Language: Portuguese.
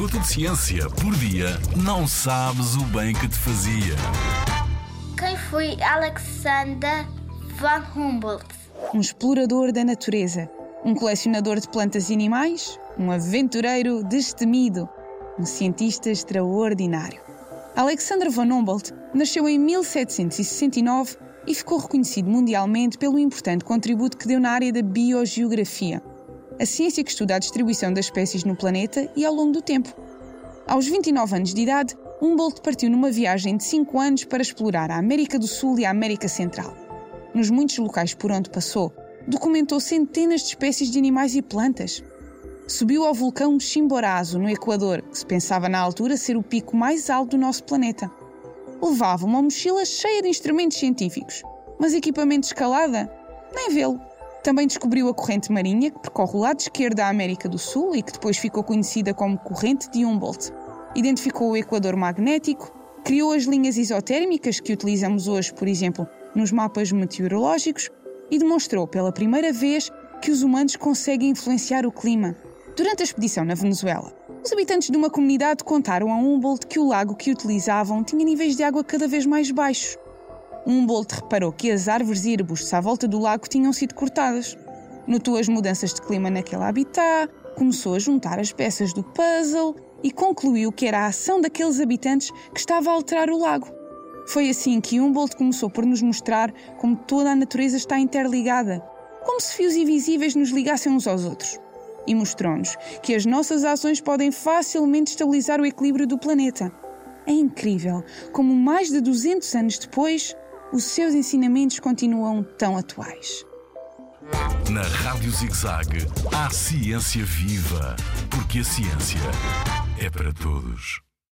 minuto de ciência por dia, não sabes o bem que te fazia. Quem foi Alexander von Humboldt? Um explorador da natureza, um colecionador de plantas e animais, um aventureiro destemido, um cientista extraordinário. Alexander von Humboldt nasceu em 1769 e ficou reconhecido mundialmente pelo importante contributo que deu na área da biogeografia a ciência que estuda a distribuição das espécies no planeta e ao longo do tempo. Aos 29 anos de idade, Humboldt partiu numa viagem de 5 anos para explorar a América do Sul e a América Central. Nos muitos locais por onde passou, documentou centenas de espécies de animais e plantas. Subiu ao vulcão Chimborazo, no Equador, que se pensava na altura ser o pico mais alto do nosso planeta. Levava uma mochila cheia de instrumentos científicos, mas equipamento de escalada? Nem vê-lo. Também descobriu a corrente marinha, que percorre o lado esquerdo da América do Sul e que depois ficou conhecida como corrente de Humboldt. Identificou o equador magnético, criou as linhas isotérmicas que utilizamos hoje, por exemplo, nos mapas meteorológicos e demonstrou pela primeira vez que os humanos conseguem influenciar o clima. Durante a expedição na Venezuela, os habitantes de uma comunidade contaram a Humboldt que o lago que utilizavam tinha níveis de água cada vez mais baixos Humboldt reparou que as árvores e arbustos à volta do lago tinham sido cortadas. Notou as mudanças de clima naquele habitat, começou a juntar as peças do puzzle e concluiu que era a ação daqueles habitantes que estava a alterar o lago. Foi assim que Humboldt começou por nos mostrar como toda a natureza está interligada, como se fios invisíveis nos ligassem uns aos outros. E mostrou-nos que as nossas ações podem facilmente estabilizar o equilíbrio do planeta. É incrível como mais de 200 anos depois os seus ensinamentos continuam tão atuais. Na Rádio ZigZag, há ciência viva, porque a ciência é para todos.